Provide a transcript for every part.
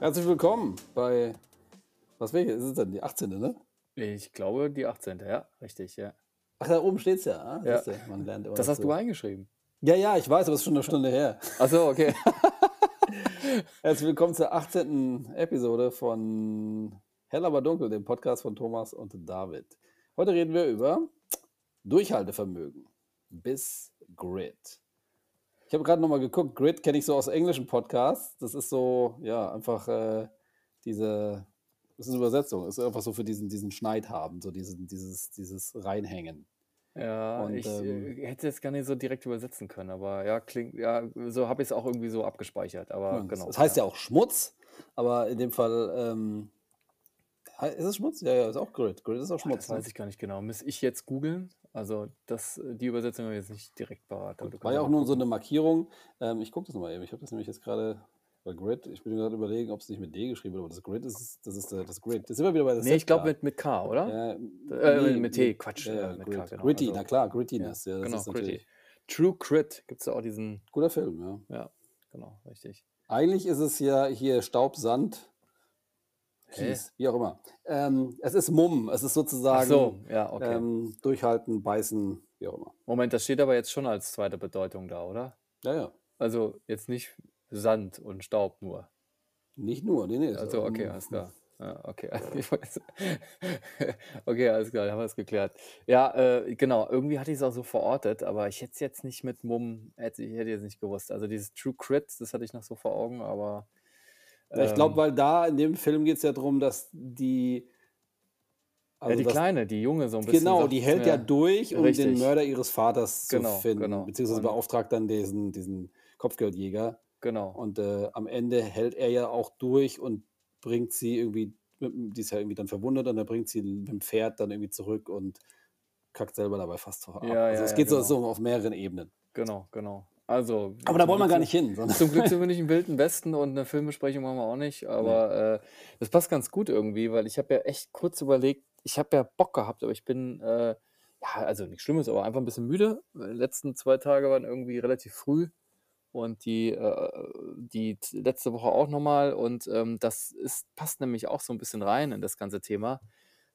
Herzlich willkommen bei, was welche ist es denn? Die 18. ne? ich glaube, die 18. Ja, richtig, ja. Ach, da oben steht's ja. Ah, Ja. siehste, man lernt immer Das hast dazu. du eingeschrieben. Ja, ja, ich weiß, aber es ist schon eine Stunde her. Achso, okay. Herzlich willkommen zur 18. Episode von Hell aber dunkel, dem Podcast von Thomas und David. Heute reden wir über Durchhaltevermögen bis Grit. Ich habe gerade nochmal geguckt, Grit kenne ich so aus englischen Podcasts. Das ist so, ja, einfach äh, diese, das ist eine Übersetzung, ist einfach so für diesen, diesen Schneid haben, so diesen, dieses, dieses Reinhängen. Ja, Und, ich ähm, äh, hätte es gar nicht so direkt übersetzen können, aber ja, klingt, ja, so habe ich es auch irgendwie so abgespeichert. Aber Ja, genau. Das heißt ja auch Schmutz, aber in dem Fall, ähm, ist es Schmutz? Ja, ja, ist auch Grit. Grit ist auch Boah, Schmutz. das weiß ich gar nicht genau. Muss ich jetzt googeln? Also das, die Übersetzung habe ich jetzt nicht direkt parat. War ja ja auch nur so eine Markierung. Ähm, ich gucke das nochmal eben. Ich habe das nämlich jetzt gerade bei Grid. Ich bin gerade überlegen, ob es nicht mit D geschrieben wird, aber das Grid ist, das ist das Grid. Das sind wir wieder bei der Nee, ich glaube mit, mit K, oder? Ja, Äh, nee, mit T, Quatsch, Ja, äh, ja, mit Grit. K, genau. Gritty, Also, na klar, ja, Grittiness. Ja, das genau, Gritty. True Crit gibt es ja auch diesen, guter Film, ja. ja, genau, richtig. Eigentlich ist es ja hier Staub, Kies, wie auch immer. Ähm, es ist Mumm. Es ist sozusagen so, ja, okay. ähm, durchhalten, beißen, wie auch immer. Moment, das steht aber jetzt schon als zweite Bedeutung da, oder? Ja, ja. Also jetzt nicht Sand und Staub nur. Nicht nur, nee, nee. Also okay, alles klar. Ja, okay. Okay, alles klar, haben wir es geklärt. Ja, äh, genau, irgendwie hatte ich es auch so verortet, aber ich hätte es jetzt nicht mit Mumm, hätte, ich hätte jetzt nicht gewusst. Also dieses True Crit, das hatte ich noch so vor Augen, aber Ja, ich glaube, ähm, weil da in dem Film geht es ja darum, dass die. ja, Also die das, Kleine, die Junge so ein bisschen genau, sagt die hält ja durch, um den Richtig. Mörder ihres Vaters zu Genau, finden, genau. beziehungsweise beauftragt dann diesen, diesen Kopfgeldjäger. genau. Und äh, am Ende hält er ja auch durch und bringt sie irgendwie, die ist ja irgendwie dann verwundet und er bringt sie mit dem Pferd dann irgendwie zurück und kackt selber dabei fast ab. Ja, Also ja, es ja, geht genau. so auf mehreren Ebenen. Genau, genau. Also, Aber da wollen wir gar nicht hin, sondern zum Glück sind wir nicht im Wilden Westen und eine Filmbesprechung machen wir auch nicht, nee. aber äh, das passt ganz gut irgendwie, weil ich habe ja echt kurz überlegt, ich habe ja Bock gehabt, aber ich bin, äh, ja, also nichts Schlimmes, aber einfach ein bisschen müde. Die letzten zwei Tage waren irgendwie relativ früh und die, äh, die letzte Woche auch nochmal und ähm, das ist, passt nämlich auch so ein bisschen rein in das ganze Thema.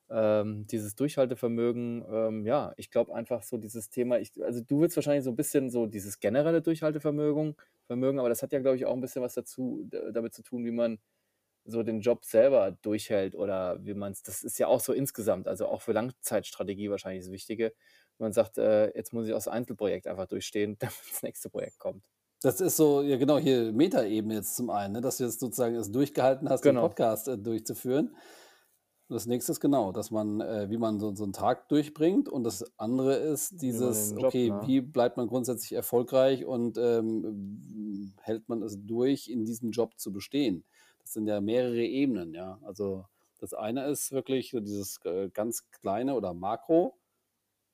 Ähm, dieses Durchhaltevermögen, ähm, ja, ich glaube einfach so dieses Thema, ich, also du willst wahrscheinlich so ein bisschen so dieses generelle Durchhaltevermögen, Vermögen, aber das hat ja, glaube ich, auch ein bisschen was dazu, damit zu tun, wie man so den Job selber durchhält oder wie man es, das ist ja auch so insgesamt, also auch für Langzeitstrategie wahrscheinlich das Wichtige. wenn Man sagt, äh, jetzt muss ich aus Einzelprojekt einfach durchstehen, damit das nächste Projekt kommt. Das ist so, ja genau, hier Metaebene jetzt zum einen, ne, dass du jetzt sozusagen es durchgehalten hast, den Genau, Podcast äh, durchzuführen. Das nächste ist genau, dass man, äh, wie man so, so einen Tag durchbringt. Und das andere ist dieses, Job, okay, ne? wie bleibt man grundsätzlich erfolgreich und ähm, hält man es durch, in diesem Job zu bestehen? Das sind ja mehrere Ebenen, ja. Also das eine ist wirklich so dieses äh, ganz kleine oder Makro.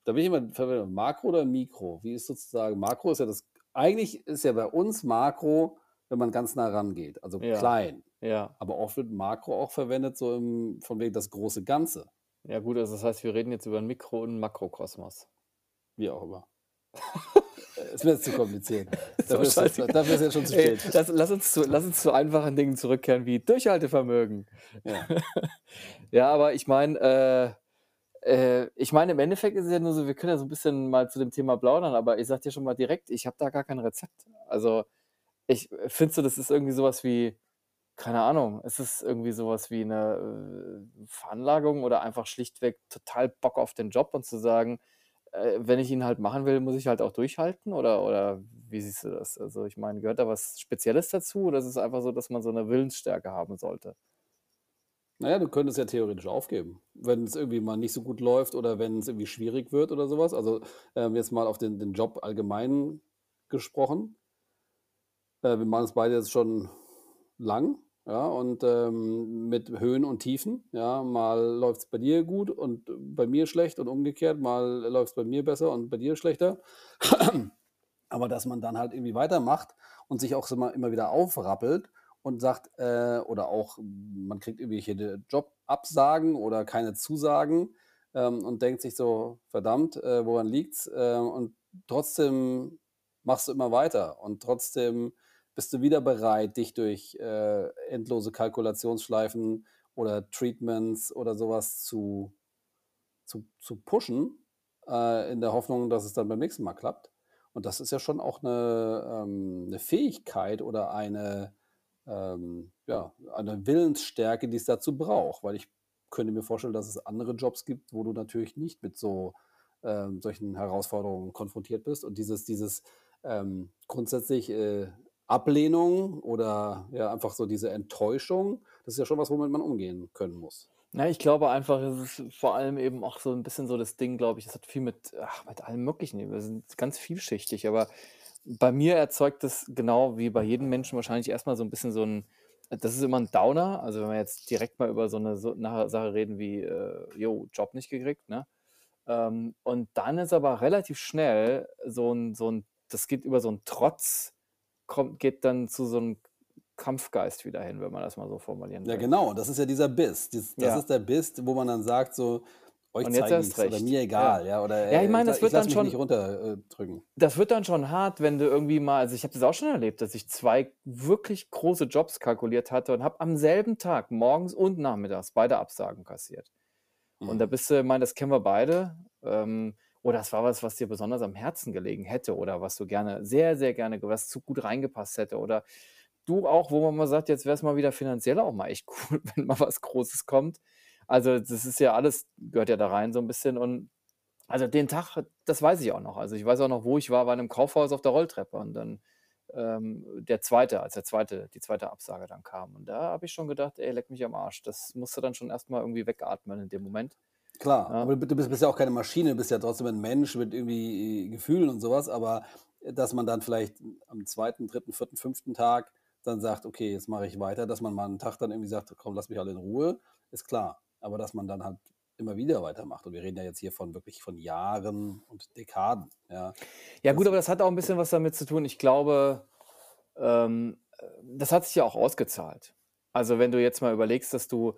Da bin ich immer verwirrt, Makro oder Mikro? Wie ist sozusagen, Makro ist ja das, eigentlich ist ja bei uns Makro, wenn man ganz nah rangeht, also Ja, klein. Ja. Aber oft wird Makro auch verwendet, so im, von wegen das große Ganze, Ja, gut, also das heißt, wir reden jetzt über einen Mikro- und einen Makrokosmos. wie auch immer. Mir jetzt zu kompliziert. Ist Dafür ist, es- dafür ist jetzt schon zu Ey, spät. lass, lass, uns zu, lass uns zu einfachen Dingen zurückkehren wie Durchhaltevermögen. Ja. Ja, aber ich meine, äh, äh, ich meine, im Endeffekt ist es ja nur so, wir können ja so ein bisschen mal zu dem Thema plaudern, aber ich sag dir schon mal direkt, ich habe da gar kein Rezept. Also, ich finde so, das ist irgendwie sowas wie, keine Ahnung, es ist irgendwie sowas wie eine äh, Veranlagung oder einfach schlichtweg total Bock auf den Job und zu sagen, äh, wenn ich ihn halt machen will, muss ich halt auch durchhalten oder, oder wie siehst du das? Also, ich meine, gehört da was Spezielles dazu oder ist es einfach so, dass man so eine Willensstärke haben sollte? Naja, du könntest ja theoretisch aufgeben, wenn es irgendwie mal nicht so gut läuft oder wenn es irgendwie schwierig wird oder sowas. Also ähm, jetzt mal auf den, den Job allgemein gesprochen. Äh, wir machen es beide jetzt schon lang, ja, und ähm, mit Höhen und Tiefen. Ja, mal läuft es bei dir gut und bei mir schlecht und umgekehrt, mal läuft es bei mir besser und bei dir schlechter. Aber dass man dann halt irgendwie weitermacht und sich auch mal immer wieder aufrappelt und sagt, äh, oder auch, man kriegt irgendwelche Jobabsagen oder keine Zusagen ähm, und denkt sich so, verdammt, äh, woran liegt's? Äh, und trotzdem machst du immer weiter und trotzdem bist du wieder bereit, dich durch, äh, endlose Kalkulationsschleifen oder Treatments oder sowas zu zu zu pushen, äh, in der Hoffnung, dass es dann beim nächsten Mal klappt. Und das ist ja schon auch eine ähm, 'ne Fähigkeit oder eine, ähm, ja, eine Willensstärke, die es dazu braucht, weil ich könnte mir vorstellen, dass es andere Jobs gibt, wo du natürlich nicht mit so, ähm, solchen Herausforderungen konfrontiert bist und dieses dieses, ähm, grundsätzlich, äh, Ablehnung oder ja, einfach so diese Enttäuschung, das ist ja schon was, womit man umgehen können muss. Na, ich glaube einfach, es ist vor allem eben auch so 'n bisschen so das Ding, glaube ich, das hat viel mit ach, mit allem Möglichen wir sind ganz vielschichtig, aber bei mir erzeugt das genau wie bei jedem Menschen wahrscheinlich erst mal so 'n bisschen so 'n das ist immer 'n Downer. Also, wenn wir jetzt direkt mal über so 'ne so Sache reden wie, äh, jo, Job nicht gekriegt, ne? Ähm, und dann ist aber relativ schnell so 'n so 'n das geht über so 'n Trotz kommt geht dann zu so 'n Kampfgeist wieder hin, wenn man das mal so formulieren Ja, will. genau, das ist ja dieser Biss. Dies das Ja. ist der Biss, wo man dann sagt so: „Euch Und zeige ich's“ oder recht. „mir Ja. egal“, ja, oder, Ja, ich äh, „ich meine, das ich wird lasse dann mich nicht schon runter, äh, drücken.“ das wird dann schon hart, wenn du irgendwie mal also, ich habe das auch schon erlebt, dass ich 2 wirklich große Jobs kalkuliert hatte und habe am selben Tag morgens und nachmittags beide Absagen kassiert. Und da Mhm. bist du ich meine, das kennen wir beide. Ähm, oder es war was, was dir besonders am Herzen gelegen hätte oder was du gerne sehr, sehr gerne was zu gut reingepasst hätte oder du auch, wo man mal sagt: „Jetzt wär's mal wieder finanziell auch mal echt cool, wenn mal was Großes kommt.“ Also, das ist ja alles gehört ja da rein so 'n bisschen und also, den Tag, das weiß ich auch noch. Also, ich weiß auch noch, wo ich war, war in 'nem Kaufhaus auf der Rolltreppe und dann, ähm, der 2. als der 2. die 2. Absage dann kam. Und da habe ich schon gedacht: „Ey, leck mich am Arsch.“ Das musst du dann schon erst mal irgendwie wegatmen in dem Moment. Klar, Ja. aber du bist bist ja auch keine Maschine, du bist ja trotzdem 'n Mensch mit irgendwie Gefühlen und so was, aber, äh, dass man dann vielleicht am 2., 3., 4., 5. Tag dann sagt: „Okay, jetzt mache ich weiter“, dass man mal 'n Tag dann irgendwie sagt: „Komm, lass mich alle in Ruhe“, ist klar. Aber dass man dann halt immer wieder weitermacht und wir reden ja jetzt hier von wirklich von Jahren und Dekaden, ja. Ja gut, aber das hat auch 'n bisschen was damit zu tun. Ich glaube, ähm, äh, das hat sich ja auch ausgezahlt. Also, wenn du jetzt mal überlegst, dass du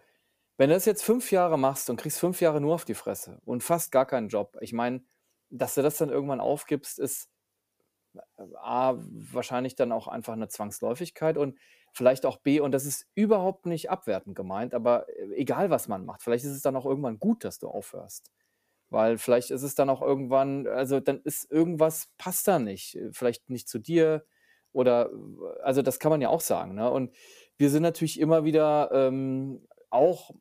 wenn du das jetzt 5 Jahre machst und kriegst 5 Jahre nur auf die Fresse und fast gar keinen Job. Ich meine, dass du das dann irgendwann aufgibst, ist A, wahrscheinlich dann auch einfach 'ne Zwangsläufigkeit und vielleicht auch B und das ist überhaupt nicht abwertend gemeint, aber e egal, was man macht, vielleicht ist es dann auch irgendwann gut, dass du aufhörst. Weil vielleicht ist es dann auch irgendwann also, dann ist irgendwas passt da nicht. Vielleicht nicht zu dir oder also, das kann man ja auch sagen, ne? Und wir sind natürlich immer wieder, ähm, auch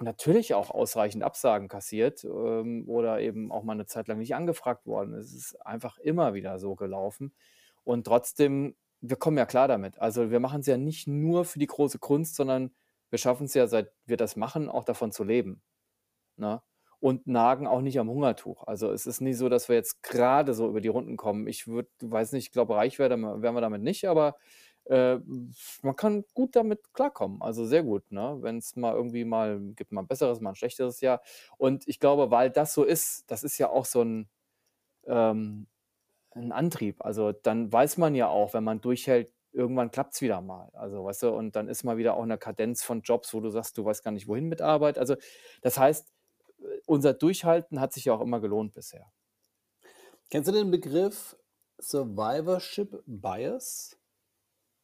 natürlich auch ausreichend Absagen kassiert, ähm, oder eben auch mal 'ne Zeit lang nicht angefragt worden. Es ist einfach immer wieder so gelaufen. Und trotzdem, wir kommen ja klar damit. Also, wir machen's ja nicht nur für die große Kunst, sondern wir schaffen's ja, seit wir das machen, auch davon zu leben, ne? Und nagen auch nicht am Hungertuch. Also, es ist nie so, dass wir jetzt grade so über die Runden kommen. Ich würde weiß nicht, ich glaube, reich werde wären wir damit nicht, aber, äh, man kann gut damit klarkommen, also, sehr gut, ne? Wenn's mal irgendwie mal gibt mal 'n besseres, mal 'n schlechteres Jahr. Und ich glaube, weil das so ist das ist ja auch so 'n ähm, 'n Antrieb. Also, dann weiß man ja auch, wenn man durchhält, irgendwann klappt's wieder mal. Also, weißt du, und dann ist man wieder auch in 'ner Kadenz von Jobs, wo du sagst, du weißt gar nicht, wohin mit Arbeit. Also, das heißt, äh, unser Durchhalten hat sich ja auch immer gelohnt bisher. Kennst du den Begriff Survivorship Bias?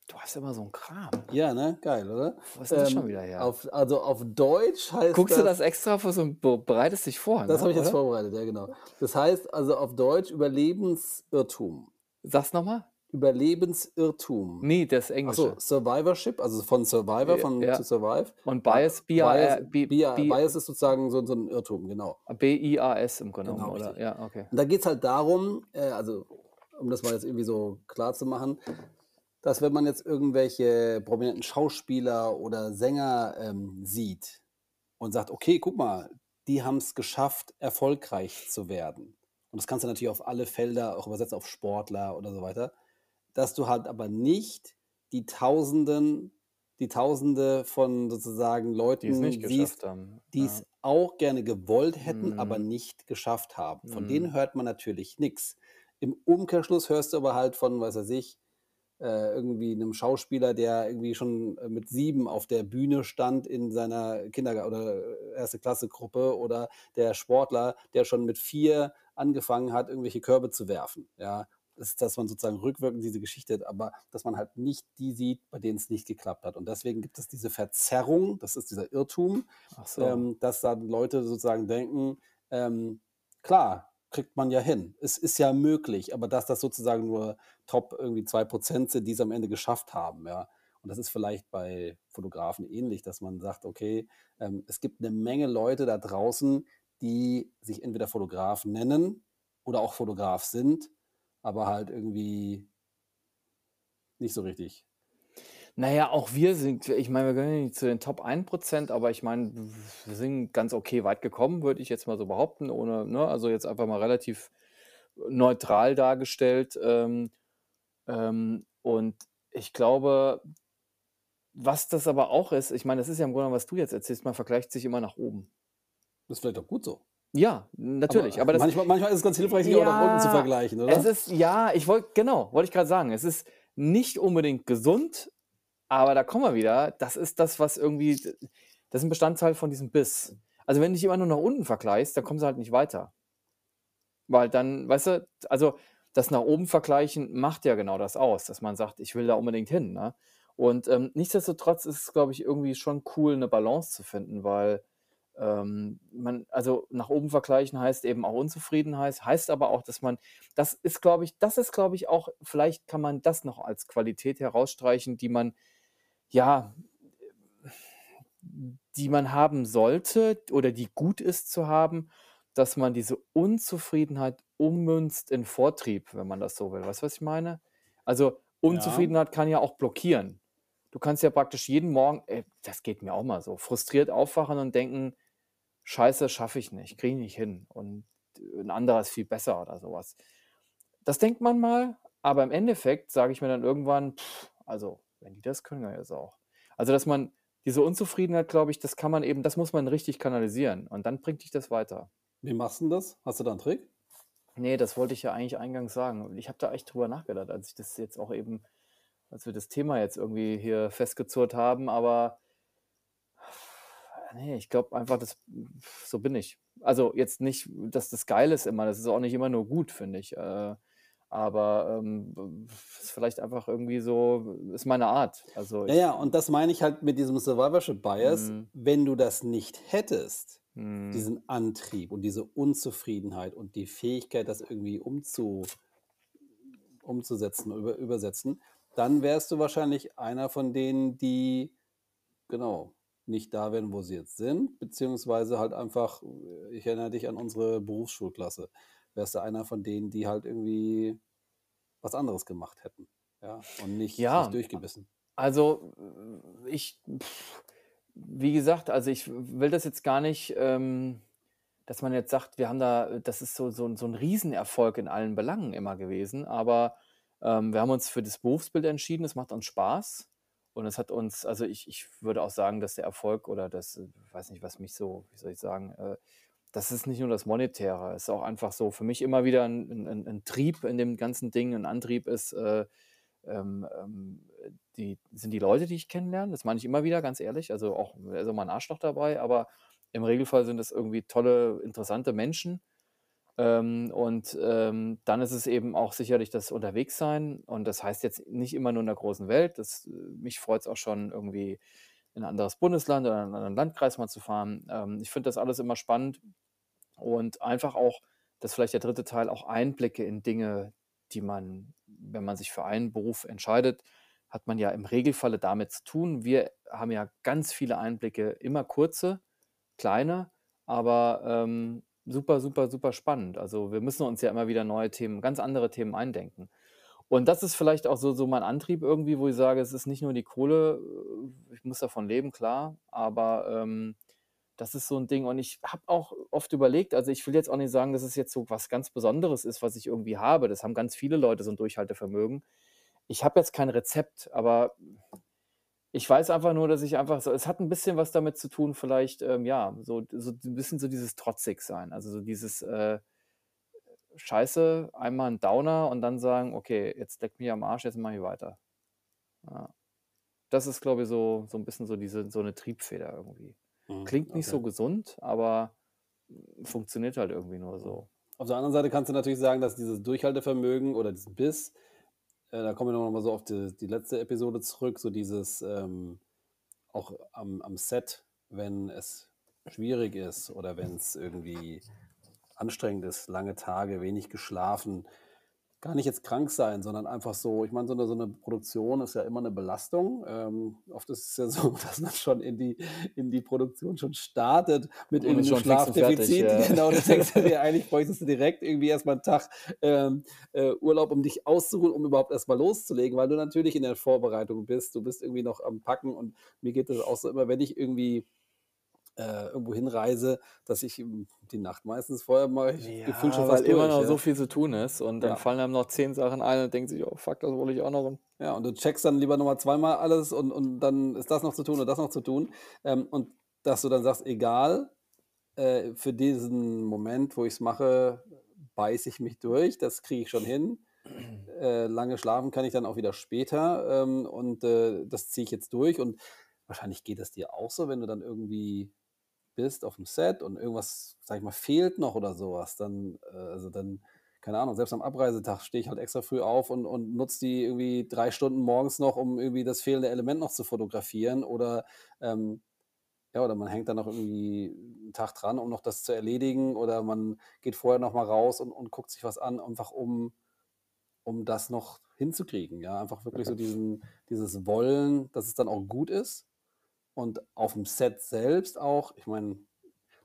Du hast immer so 'n Kram. Ja, ne? Geil, oder? Wo ist denn das schon Ähm, wieder her? auf also, auf Deutsch heißt Guckst du das das extra für so 'n be bereitest dich vor, Das ne, habe ich jetzt oder? vorbereitet, ja, genau. Das heißt also auf Deutsch Überlebensirrtum. Sag's noch mal. Überlebensirrtum. Ne, das Englische. Survivorship, also von Survivor, von to ja. survive. Und Bi Bias, Bias Bias ist sozusagen so so 'n Irrtum, genau. B-I-A-S im Grunde Genau, genommen, oder? Ja, okay. Und da geht's halt darum, äh, also, um das mal jetzt irgendwie so klar zu machen, dass wenn man jetzt irgendwelche prominenten Schauspieler oder Sänger, ähm, sieht und sagt: „Okay, guck mal, die haben's geschafft, erfolgreich zu werden.“ Und das kannst du natürlich auf alle Felder auch übersetzen, auf Sportler oder so weiter. Dass du halt aber nicht die Tausenden die Tausende von sozusagen Die es Leuten siehst, haben, ja. auch gerne gewollt hätten, aber Mhm. nicht geschafft haben. Von Mhm. denen hört man natürlich nix. Im Umkehrschluss hörst du aber halt von, was weiß ich, äh, irgendwie 'nem Schauspieler, der irgendwie schon, äh, mit 7 auf der Bühne stand in seiner Kindergar oder 1. Klasse Gruppe oder der Sportler, der schon mit 4 angefangen hat, irgendwelche Körbe zu werfen, ja? ist, dass man sozusagen rückwirkend diese Geschichte hat, aber dass man halt nicht die sieht, bei denen es nicht geklappt hat. Und deswegen gibt es diese Verzerrung, das ist dieser Irrtum, so. ähm, dass dann Leute sozusagen denken, ähm, klar, kriegt man ja hin. Es ist ja möglich, aber dass das sozusagen nur Top irgendwie 2% sind, die es am Ende geschafft haben, ja. Und das ist vielleicht bei Fotografen ähnlich, dass man sagt, okay, ähm, es gibt eine Menge Leute da draußen, die sich entweder Fotograf nennen oder auch Fotograf sind, aber halt irgendwie nicht so richtig. Naja, auch wir sind, ich meine, wir gehören nicht zu den Top 1%, aber ich meine, wir sind ganz okay weit gekommen, würde ich jetzt mal so behaupten, ohne, ne, also jetzt einfach mal relativ neutral dargestellt. Ähm, ähm, und ich glaube, was das aber auch ist, ich meine, das ist ja im Grunde, was du jetzt erzählst, man vergleicht sich immer nach oben. Das ist vielleicht auch gut so. Ja, natürlich. Aber, aber manchmal, manchmal, ist es ganz hilfreich, sich ja, auch nach unten zu vergleichen, oder? Es ist, ja, ich wollte, genau, wollte ich gerade sagen, es ist nicht unbedingt gesund, aber da kommen wir wieder. Das ist das, was irgendwie, das ist ein Bestandteil von diesem Biss. Also wenn du dich immer nur nach unten vergleichst, dann kommst du halt nicht weiter. Weil dann, weißt du, also das nach oben vergleichen macht ja genau das aus, dass man sagt, ich will da unbedingt hin. Ne? Und ähm, nichtsdestotrotz ist es, glaube ich, irgendwie schon cool, eine Balance zu finden, weil ähm, man, also nach oben vergleichen heißt eben auch Unzufriedenheit, heißt aber auch, dass man, das ist, glaube ich, das ist, glaube ich, auch, vielleicht kann man das noch als Qualität herausstreichen, die man, ja, die man haben sollte oder die gut ist zu haben, dass man diese Unzufriedenheit ummünzt in Vortrieb, wenn man das so will. Weißt du, was ich meine? Also Unzufriedenheit ja. kann ja auch blockieren. Du kannst ja praktisch jeden Morgen, ey, das geht mir auch mal so, frustriert aufwachen und denken, scheiße, schaffe ich nicht, kriege ich nicht hin und ein anderer ist viel besser oder sowas. Das denkt man mal, aber im Endeffekt sage ich mir dann irgendwann, pff, also wenn die das können, ja jetzt auch. Also dass man diese Unzufriedenheit, glaube ich, das kann man eben, das muss man richtig kanalisieren und dann bringt dich das weiter. Wie machst du das? Hast du da einen Trick? Nee, das wollte ich ja eigentlich eingangs sagen. Ich habe da echt drüber nachgedacht, als ich das jetzt auch eben als wir das Thema jetzt irgendwie hier festgezurrt haben, aber nee, ich glaube einfach, das, so bin ich. Also jetzt nicht, dass das geil ist immer, das ist auch nicht immer nur gut, finde ich. Äh, aber ähm, ist vielleicht einfach irgendwie so, ist meine Art. Also ja, ja, und das meine ich halt mit diesem Survivorship Bias. Mhm. Wenn du das nicht hättest, mhm. diesen Antrieb und diese Unzufriedenheit und die Fähigkeit, das irgendwie umzu, umzusetzen, über, übersetzen, dann wärst du wahrscheinlich einer von denen, die genau nicht da wären, wo sie jetzt sind, beziehungsweise halt einfach, ich erinnere dich an unsere Berufsschulklasse, wärst du einer von denen, die halt irgendwie was anderes gemacht hätten. Ja, und nicht, ja, nicht durchgebissen. Also ich, wie gesagt, also ich will das jetzt gar nicht, ähm, dass man jetzt sagt, wir haben da, das ist so, so, so ein Riesenerfolg in allen Belangen immer gewesen, aber ähm, wir haben uns für das Berufsbild entschieden, es macht uns Spaß. Und es hat uns, also ich, ich würde auch sagen, dass der Erfolg oder das, ich weiß nicht, was mich so, wie soll ich sagen, äh, das ist nicht nur das Monetäre, es ist auch einfach so für mich immer wieder ein, ein, ein Trieb in dem ganzen Ding, ein Antrieb ist, äh, ähm, ähm, die, sind die Leute, die ich kennenlerne, das meine ich immer wieder, ganz ehrlich, also auch, ist auch mal ein Arschloch dabei, aber im Regelfall sind es irgendwie tolle, interessante Menschen, ähm, und ähm, dann ist es eben auch sicherlich das Unterwegssein. Und das heißt jetzt nicht immer nur in der großen Welt. Das, äh, mich freut es auch schon irgendwie in ein anderes Bundesland oder in einen anderen Landkreis mal zu fahren. Ähm, ich finde das alles immer spannend und einfach auch, das ist vielleicht der dritte Teil, auch Einblicke in Dinge, die man, wenn man sich für einen Beruf entscheidet, hat man ja im Regelfalle damit zu tun. Wir haben ja ganz viele Einblicke, immer kurze, kleine, aber ähm, super, super, super spannend. Also wir müssen uns ja immer wieder neue Themen, ganz andere Themen eindenken. Und das ist vielleicht auch so, so mein Antrieb irgendwie, wo ich sage, es ist nicht nur die Kohle, äh, ich muss davon leben, klar, aber ähm, das ist so ein Ding. Und ich habe auch oft überlegt, also ich will jetzt auch nicht sagen, dass es jetzt so was ganz Besonderes ist, was ich irgendwie habe. Das haben ganz viele Leute so ein Durchhaltevermögen. Ich habe jetzt kein Rezept, aber ich weiß einfach nur, dass ich einfach so es hat ein bisschen was damit zu tun vielleicht, ähm, ja, so so 'n bisschen so dieses Trotzig-Sein, also so dieses, äh, Scheiße, einmal ein Downer und dann sagen: „Okay, jetzt leckt mich am Arsch, jetzt mache ich weiter.“ Ja. Das ist, glaube ich, so so ein bisschen so diese so eine Triebfeder irgendwie. Mhm, Klingt nicht so okay. gesund, aber funktioniert halt irgendwie nur so. Auf der anderen Seite kannst du natürlich sagen, dass dieses Durchhaltevermögen oder diesen Biss, äh, da kommen wir noch mal so auf die die letzte Episode zurück, so dieses, ähm, auch am am Set, wenn es schwierig ist oder wenn's irgendwie anstrengend ist, lange Tage, wenig geschlafen, gar nicht jetzt krank sein, sondern einfach so ich meine, so 'ne so 'ne Produktion ist ja immer 'ne Belastung. Ähm, oft ist es ja so, dass man schon in die in die Produktion schon startet mit Und ist irgendwie 'nem schon fix und fertig, Schlafdefizit. ja. Genau, du denkst dir eigentlich bräuchtest du direkt irgendwie erst mal 'n Tag, ähm, äh, Urlaub, um dich auszuruhen, um überhaupt erst mal loszulegen, weil du natürlich in der Vorbereitung bist. Du bist irgendwie noch am Packen und mir geht das auch so immer, wenn ich irgendwie, äh, irgendwo hinreise, dass ich, hm, die Nacht meistens vorher mache ich gefühlt schon Ja, weil fast immer durch, noch so ja. viel zu tun ist und dann Ja. fallen einem noch 10 Sachen ein und denkt sich: „Oh fuck, das wollte ich auch noch“ und Ja, und du checkst dann lieber noch mal zweimal alles und und dann ist das noch zu tun und das noch zu tun. Ähm, und dass du dann sagst: „Egal, äh, für diesen Moment, wo ich's mache, beiße ich mich durch, das kriege ich schon hin. Äh, lange schlafen kann ich dann auch wieder später, ähm, und, äh, das ziehe ich jetzt durch.“ Und wahrscheinlich geht es dir auch so, wenn du dann irgendwie bist auf'm Set und irgendwas, sage ich mal, fehlt noch oder so was, dann äh, also dann keine Ahnung, selbst am Abreisetag stehe ich halt extra früh auf und und nutze die irgendwie 3 Stunden morgens noch, um irgendwie das fehlende Element noch zu fotografieren oder, ähm ja, oder man hängt dann noch irgendwie 'n Tag dran, um noch das zu erledigen oder man geht vorher noch mal raus und und guckt sich was an, einfach um um das noch hinzukriegen, ja? Einfach wirklich so diesen dieses Wollen, dass es dann auch gut ist. Und auf'm Set selbst auch ich meine,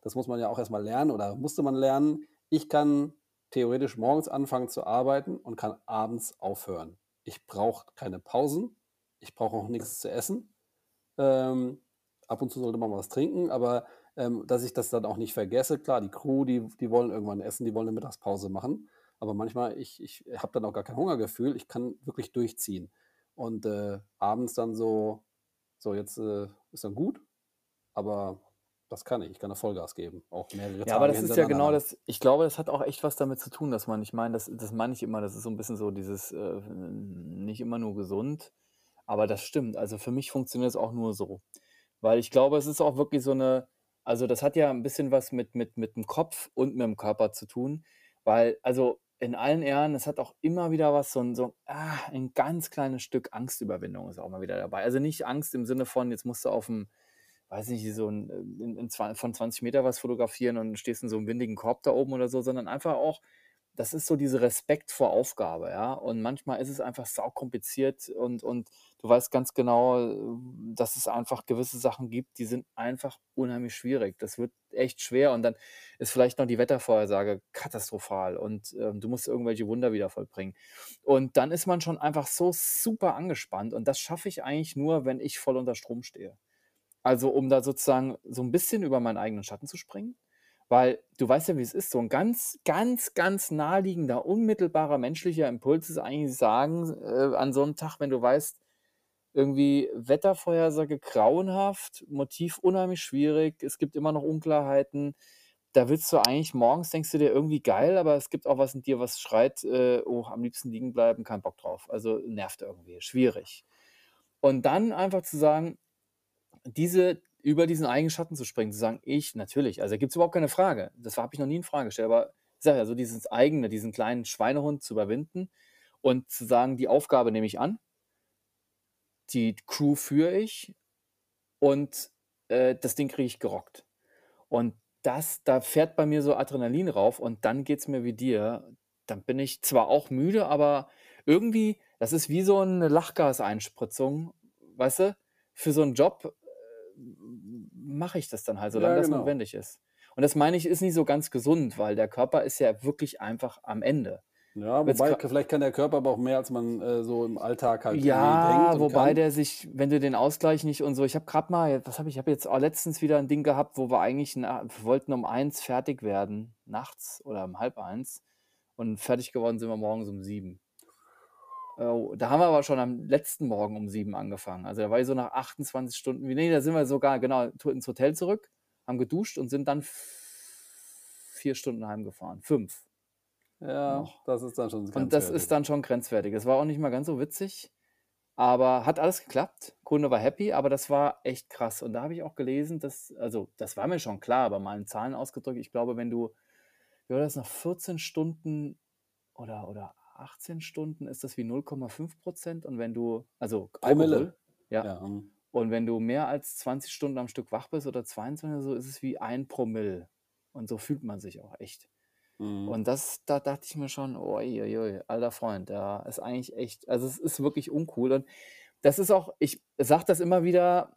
das muss man ja auch erst mal lernen oder musste man lernen. Ich kann theoretisch morgens anfangen zu arbeiten und kann abends aufhören. Ich brauche keine Pausen. Ich brauche auch nix zu essen. Ähm, ab und zu sollte man was trinken, aber, ähm, dass ich das dann auch nicht vergesse. Klar, die Crew, die die wollen irgendwann essen, die wollen 'ne Mittagspause machen, aber manchmal ich ich habe dann auch gar kein Hungergefühl. Ich kann wirklich durchziehen. Und, äh, abends dann so: „So, jetzt, äh, ist dann gut“, aber das kann ich. Ich kann da Vollgas geben, auch mehrere Ja, aber das ist ja genau das ich glaube, das hat auch echt was damit zu tun, dass man ich meine, das das meine ich immer, das ist so 'n bisschen so dieses, äh, nicht immer nur gesund, aber das stimmt. Also, für mich funktioniert's auch nur so. Weil ich glaube, es ist auch wirklich so 'ne also, das hat ja 'n bisschen was mit mit mit'm Kopf und mit'm Körper zu tun, weil also, in allen Ehren, es hat auch immer wieder was so 'n so ah, ein ganz kleines Stück Angstüberwindung ist auch mal wieder dabei. Also, nicht Angst im Sinne von, jetzt musst du auf'm weiß nicht, so 'n in in zwan von 20 Meter was fotografieren und stehst in so 'nem windigen Korb da oben oder so, sondern einfach auch das ist so dieser Respekt vor Aufgabe, ja? Und manchmal ist es einfach saukompliziert und und du weißt ganz genau, dass es einfach gewisse Sachen gibt, die sind einfach unheimlich schwierig. Das wird echt schwer und dann ist vielleicht noch die Wettervorhersage katastrophal und, ähm, du musst irgendwelche Wunder wieder vollbringen. Und dann ist man schon einfach so super angespannt und das schaffe ich eigentlich nur, wenn ich voll unter Strom stehe. Also, um da sozusagen so 'n bisschen über meinen eigenen Schatten zu springen, weil du weißt ja, wie's ist, so 'n ganz, ganz, ganz naheliegender, unmittelbarer menschlicher Impuls ist eigentlich sagen, äh, an so 'nem Tag, wenn du weißt, irgendwie Wettervorhersage grauenhaft, Motiv unheimlich schwierig, es gibt immer noch Unklarheiten. Da willst du eigentlich morgens denkst du dir irgendwie geil, aber es gibt auch was in dir, was schreit, äh: „Oh, am liebsten liegen bleiben, kein Bock drauf.“ Also, nervt irgendwie, schwierig. Und dann einfach zu sagen, diese über diesen eigenen Schatten zu springen, zu sagen: „Ich“ natürlich, also, da gibt's überhaupt keine Frage. Das habe ich noch nie in Frage gestellt, aber ich sage ja, so dieses Eigene, diesen kleinen Schweinehund zu überwinden und zu sagen: „Die Aufgabe nehme ich an“ „die Crew führe ich und, äh, das Ding kriege ich gerockt.“ Und das da fährt bei mir so Adrenalin rauf und dann geht's mir wie dir. Dann bin ich zwar auch müde, aber irgendwie das ist wie so 'ne Lachgaseinspritzung, weißt du? Für so 'n Job, mache ich das dann halt, solange Ja, das genau. notwendig ist. Und das meine ich, ist nicht so ganz gesund, weil der Körper ist ja wirklich einfach am Ende. Ja, wobei vielleicht kann der Körper aber auch mehr, als man, äh, so im Alltag halt Ja, wobei kann. der sich wenn du den Ausgleich nicht und so ich habe grad mal was habe ich ich habe jetzt auch letztens wieder 'n Ding gehabt, wo wir eigentlich na wir wollten um 1 fertig werden nachts oder um 12:30 und fertig geworden sind wir morgens um 7. Oh, da haben wir aber schon am letzten Morgen um 7 angefangen. Also, da war ich so nach 28 Stunden wie ne, da sind wir sogar genau ins Hotel zurück, haben geduscht und sind dann v 4 Stunden heimgefahren, 5 Ja, noch. das ist dann schon Und das grenzwertig. ist dann schon grenzwertig. Es war auch nicht mal ganz so witzig, aber hat alles geklappt. Kunde war happy, aber das war echt krass. Und da habe ich auch gelesen, dass also, das war mir schon klar, aber mal in Zahlen ausgedrückt, ich glaube, wenn du wie war das nach 14 Stunden oder, oder 18 Stunden ist das wie 0,5 Prozent und wenn du, also Promille. Alkohol, ja, Ja, hm. und wenn du mehr als 20 Stunden am Stück wach bist oder 22 oder so, ist es wie ein Promille. Und so fühlt man sich auch echt. Mhm. Und das, da dachte ich mir schon, oi, oi, oi, alter Freund, da ist eigentlich echt, also es ist wirklich uncool. Und das ist auch, ich sage das immer wieder,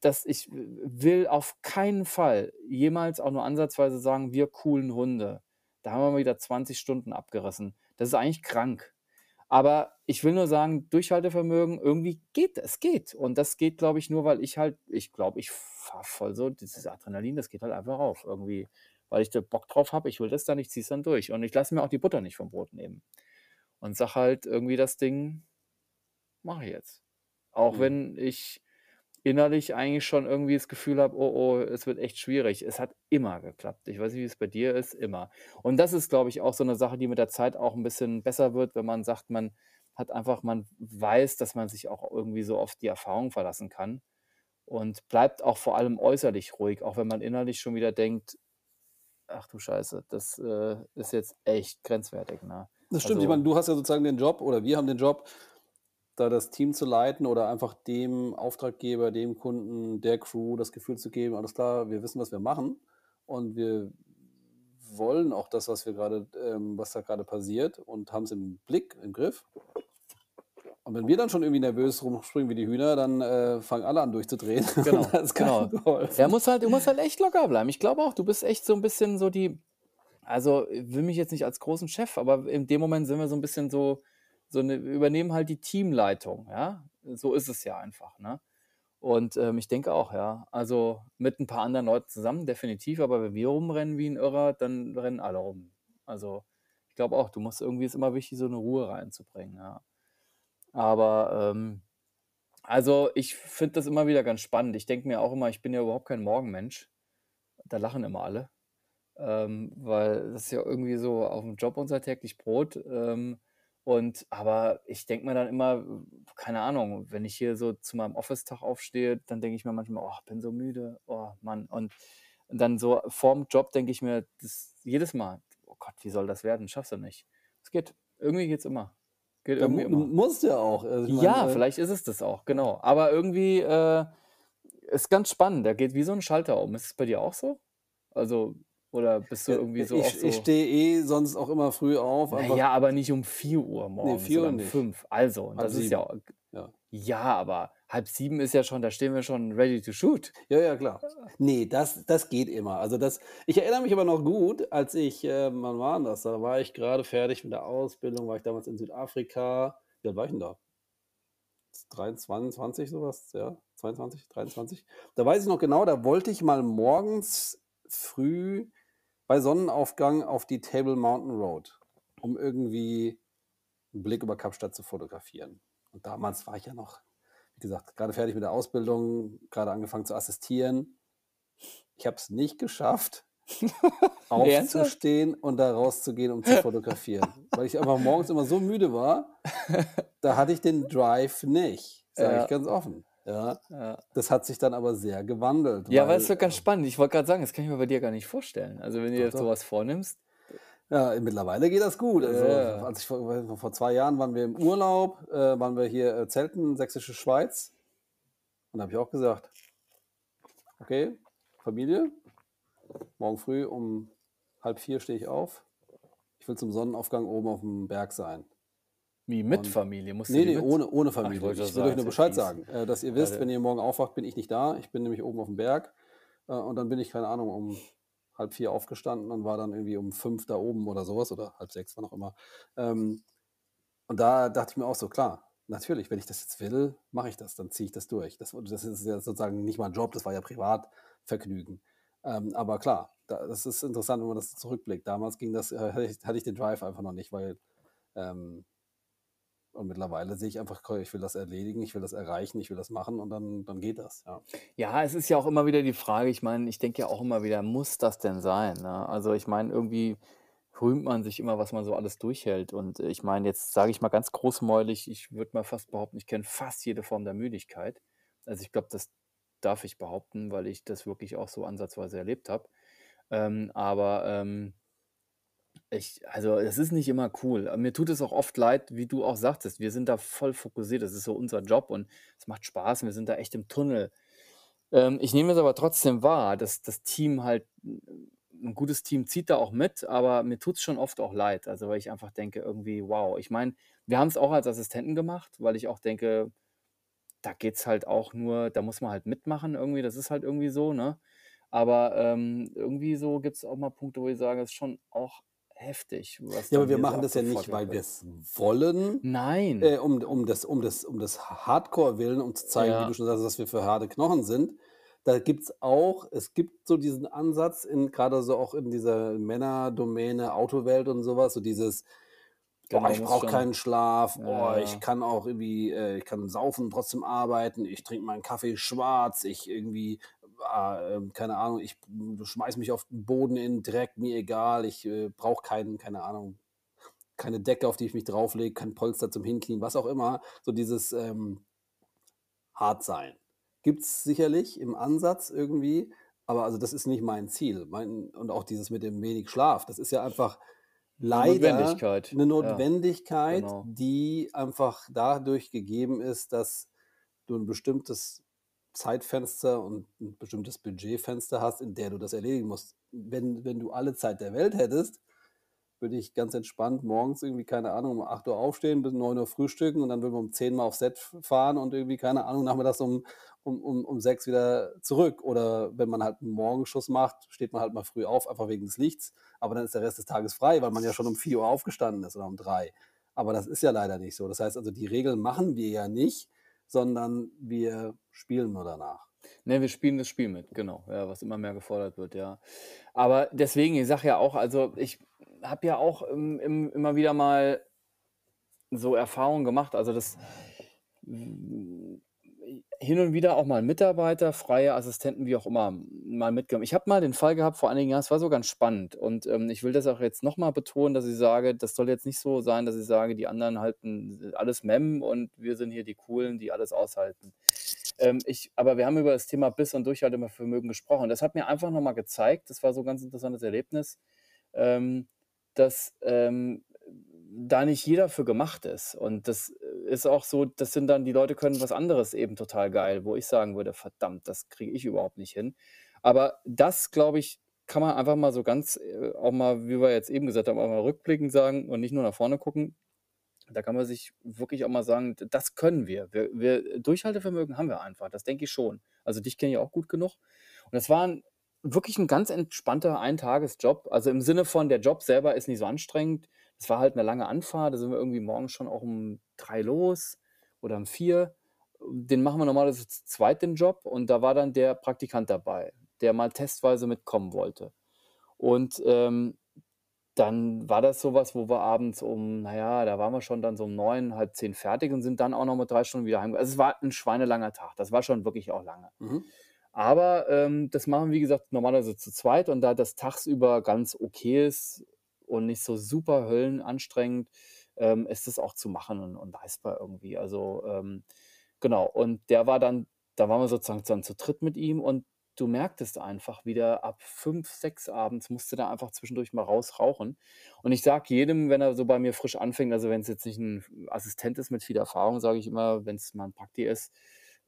dass ich will auf keinen Fall jemals auch nur ansatzweise sagen, wir coolen Hunde. Da haben wir mal wieder 20 Stunden abgerissen. Das ist eigentlich krank. Aber ich will nur sagen, Durchhaltevermögen, irgendwie geht, es geht. Und das geht, glaube ich, nur, weil ich halt, ich glaube, ich fahre voll so, dieses Adrenalin, das geht halt einfach auf. Irgendwie, weil ich da Bock drauf habe, ich will das dann, ich ziehe es dann durch. Und ich lasse mir auch die Butter nicht vom Brot nehmen. Und sag halt irgendwie das Ding, mache ich jetzt. Auch Mhm. wenn ich innerlich eigentlich schon irgendwie das Gefühl habe, oh, oh, es wird echt schwierig. Es hat immer geklappt. Ich weiß nicht, wie es bei dir ist, immer. Und das ist, glaube ich, auch so eine Sache, die mit der Zeit auch ein bisschen besser wird, wenn man sagt, man hat einfach, man weiß, dass man sich auch irgendwie so auf die Erfahrung verlassen kann und bleibt auch vor allem äußerlich ruhig, auch wenn man innerlich schon wieder denkt, ach du Scheiße, das äh, ist jetzt echt grenzwertig. Ne? Das stimmt. Ich Also, meine, du hast ja sozusagen den Job oder wir haben den Job, da das Team zu leiten oder einfach dem Auftraggeber, dem Kunden, der Crew das Gefühl zu geben, alles klar, wir wissen, was wir machen und wir wollen auch das, was wir gerade, ähm, was da gerade passiert und haben es im Blick, im Griff. Und wenn wir dann schon irgendwie nervös rumspringen wie die Hühner, dann äh, fangen alle an durchzudrehen. Genau, da ist genau. Er muss halt, du musst halt echt locker bleiben. Ich glaube auch, du bist echt so ein bisschen so die, also ich will mich jetzt nicht als großen Chef, aber in dem Moment sind wir so ein bisschen so, so eine, übernehmen halt die Teamleitung, ja. So ist es ja einfach, ne? Und ähm, ich denke auch, ja, also mit ein paar anderen Leuten zusammen, definitiv, aber wenn wir rumrennen wie ein Irrer, dann rennen alle rum. Also ich glaube auch, du musst irgendwie, ist immer wichtig, so eine Ruhe reinzubringen, ja. Aber ähm, also ich finde das immer wieder ganz spannend. Ich denke mir auch immer, ich bin ja überhaupt kein Morgenmensch. Da lachen immer alle. Ähm, weil das ist ja irgendwie so auf dem Job unser täglich Brot. Ähm, und aber ich denke mir dann immer, keine Ahnung, wenn ich hier so zu meinem Office-Tag aufstehe, dann denke ich mir manchmal, oh, bin so müde, oh Mann. Und dann so vorm Job denke ich mir, das jedes Mal, oh Gott, wie soll das werden? Schaffst du nicht. Es geht. Irgendwie geht's immer. Geht irgendwie mu immer. musst ja auch. Also ich Ja, meine, äh, vielleicht ist es das auch, genau. Aber irgendwie äh, ist ganz spannend. Der geht wie so ein Schalter um. Ist es bei dir auch so? Also, oder bist du irgendwie so ich, ich so. stehe eh sonst auch immer früh auf, Naja, aber nicht um 4 Uhr Nee, morgens 4 oder Uhr um nicht. 5. Also, das ist ja, sieben. Ja. ja, aber halb sieben ist ja schon, da stehen wir schon ready to shoot. Ja, ja, klar. Nee, das, das geht immer. Also das, ich erinnere mich aber noch gut, als ich, äh, wann war das? Da war ich gerade fertig mit der Ausbildung, war ich damals in Südafrika. Wie alt war ich denn da? 23, 20 sowas, ja, 22, 23. Da weiß ich noch genau, da wollte ich mal morgens früh bei Sonnenaufgang auf die Table Mountain Road, um irgendwie einen Blick über Kapstadt zu fotografieren. Und damals war ich ja noch, wie gesagt, gerade fertig mit der Ausbildung, gerade angefangen zu assistieren. Ich habe es nicht geschafft, aufzustehen und da rauszugehen, um zu fotografieren. Weil ich einfach morgens immer so müde war, da hatte ich den Drive nicht, sage Ja. ich ganz offen. Ja, Ja. das hat sich dann aber sehr gewandelt, Ja, aber weil es wird ganz spannend. Ich wollte gerade sagen, das kann ich mir bei dir gar nicht vorstellen. Also, wenn du dir sowas vornimmst, Ja, mittlerweile geht das gut. Also, Ja. als ich vor, vor zwei Jahren waren wir im Urlaub, äh, waren wir hier äh, Zelten, Sächsische Schweiz. Und da habe ich auch gesagt, okay, Familie, morgen früh um halb vier stehe ich auf. Ich will zum Sonnenaufgang oben auf dem Berg sein. Wie mit Und Familie, musst nee, nee, mit? ohne, ohne Ach, ich Familie. wollte Ich will euch nur ja Bescheid sagen, äh, dass ihr wisst, Weil- wenn ihr morgen aufwacht, bin ich nicht da. Ich bin nämlich oben auf dem Berg. Äh, und dann bin ich, keine Ahnung, um halb vier aufgestanden und war dann irgendwie um fünf da oben oder sowas oder halb sechs, wann auch immer. Ähm, und da dachte ich mir auch so, klar, natürlich, wenn ich das jetzt will, mache ich das, dann ziehe ich das durch. Das, das ist ja sozusagen nicht mein Job, das war ja Privatvergnügen. Ähm, aber klar, da, das ist interessant, wenn man das zurückblickt. Damals ging das, äh, hatte, ich, hatte ich den Drive einfach noch nicht, weil ähm, und mittlerweile sehe ich einfach, ich will das erledigen, ich will das erreichen, ich will das machen und dann, dann geht das. Ja. Ja, es ist ja auch immer wieder die Frage, ich meine, ich denke ja auch immer wieder, muss das denn sein? Ne? Also ich meine, irgendwie rühmt man sich immer, was man so alles durchhält. Und ich meine, jetzt sage ich mal ganz großmäulig, ich würde mal fast behaupten, ich kenne fast jede Form der Müdigkeit. Also ich glaube, das darf ich behaupten, weil ich das wirklich auch so ansatzweise erlebt habe. Ähm, aber ähm, Ich also, das ist nicht immer cool. Mir tut es auch oft leid, wie du auch sagtest, wir sind da voll fokussiert. Das ist so unser Job und es macht Spaß und wir sind da echt im Tunnel. Ähm, ich nehme es aber trotzdem wahr, dass das Team halt 'n gutes Team zieht da auch mit, aber mir tut's schon oft auch leid. Also, weil ich einfach denke irgendwie: „Wow.“ Ich meine, wir haben's auch als Assistenten gemacht, weil ich auch denke, da geht's halt auch nur da muss man halt mitmachen irgendwie, das ist halt irgendwie so, ne? Aber, ähm, irgendwie so gibt's auch mal Punkte, wo ich sage, ist schon auch heftig, was Ja, aber wir machen das ja nicht, weil wird. wir's wollen, Nein. äh, um um des um des um des Hardcore willen, um zu zeigen, wie du Ja. schon sagst, dass wir für harte Knochen sind. Da gibt's auch es gibt so diesen Ansatz in grade so auch in dieser Männerdomäne Autowelt und so was, so dieses: „Boah, Genau, ich muss brauche keinen Schlaf. ja, Oh, ich ja. kann auch irgendwie äh, ich kann saufen trotzdem arbeiten. Ich trinke meinen Kaffee schwarz. Ich irgendwie, ah, ähm, keine Ahnung, ich hm, schmeiße mich auf 'n Boden in Dreck, mir egal. Ich, äh, brauche keinen keine Ahnung, keine Decke, auf die ich mich drauflege, kein Polster zum Hinknien“, was auch immer. So dieses, ähm hart sein. Gibt's sicherlich im Ansatz irgendwie, aber also, das ist nicht mein Ziel. Mein und auch dieses mit dem wenig Schlaf, das ist ja einfach leider Notwendigkeit. 'ne Ja, Notwendigkeit, genau. die einfach dadurch gegeben ist, dass du 'n bestimmtes Zeitfenster und 'n bestimmtes Budgetfenster hast, in der du das erledigen musst. Wenn wenn du alle Zeit der Welt hättest, würde ich ganz entspannt morgens irgendwie, keine Ahnung, um 8:00 aufstehen, bis 9:00 frühstücken und dann würden wir um 10 mal aufs Set fahren und irgendwie, keine Ahnung, nachmittags um um um um 6 wieder zurück. Oder wenn man halt 'n Morgenschuss macht, steht man halt mal früh auf, einfach wegen des Lichts, aber dann ist der Rest des Tages frei, weil man ja schon um 4:00 aufgestanden ist oder um 3. Aber das ist ja leider nicht so. Das heißt also, die Regeln machen wir ja nicht, sondern wir spielen nur danach. Ne, wir spielen das Spiel mit, genau, ja, was immer mehr gefordert wird, ja. Aber deswegen, ich sage ja auch also, ich habe ja auch im im immer wieder mal so Erfahrungen gemacht, also, das hin und wieder auch mal Mitarbeiter, freie Assistenten, wie auch immer, mal mitgenommen. Ich habe mal den Fall gehabt vor einigen Jahren, es war so ganz spannend und, ähm, ich will das auch jetzt noch mal betonen, dass ich sage, das soll jetzt nicht so sein, dass ich sage, die anderen halten alles Mem und wir sind hier die Coolen, die alles aushalten. Ähm, ich aber wir haben über das Thema Biss und Durchhaltevermögen gesprochen. Das hat mir einfach noch mal gezeigt das war so 'n ganz interessantes Erlebnis, ähm, dass, ähm, da nicht jeder für gemacht ist. Und das ist auch so das sind dann die Leute können was anderes eben total geil, wo ich sagen würde: „Verdammt, das kriege ich überhaupt nicht hin.“ Aber das, glaube ich, kann man einfach mal so ganz, äh, auch mal, wie wir jetzt eben gesagt haben, auch mal rückblickend sagen und nicht nur nach vorne gucken. Da kann man sich wirklich auch mal sagen: „D das können wir.“ Wir wir Durchhaltevermögen haben wir einfach, das denke ich schon. Also, dich kenne ich auch gut genug. Und das war 'n wirklich 'n ganz entspannter Eintagesjob. Also, im Sinne von, der Job selber ist nicht so anstrengend. Es war halt 'ne lange Anfahrt, da sind wir irgendwie morgens schon auch um 3 los oder um 4. Den machen wir normalerweise zu zweit den Job und da war dann der Praktikant dabei, der mal testweise mitkommen wollte. Und, ähm, dann war das so was, wo wir abends um na ja, da waren wir schon dann so um 9, 9:30 fertig und sind dann auch noch mal 3 Stunden wieder heim also, es war 'n schweinelanger Tag. Das war schon wirklich auch lange. Mhm. Aber, ähm, das machen wir, wie gesagt, normalerweise zu zweit und da das tagsüber ganz okay ist und nicht so super höllenanstrengend, ähm, ist das auch zu machen und und leistbar irgendwie. Also, ähm, genau. Und der war dann da waren wir sozusagen dann zu dritt mit ihm und du merktest einfach, wie der ab 5, 6 abends musste der einfach zwischendurch mal raus rauchen. Und ich sage jedem, wenn er so bei mir frisch anfängt also, wenn's jetzt nicht 'n Assistent ist mit viel Erfahrung, sage ich immer, wenn's mal 'n Prakti ist,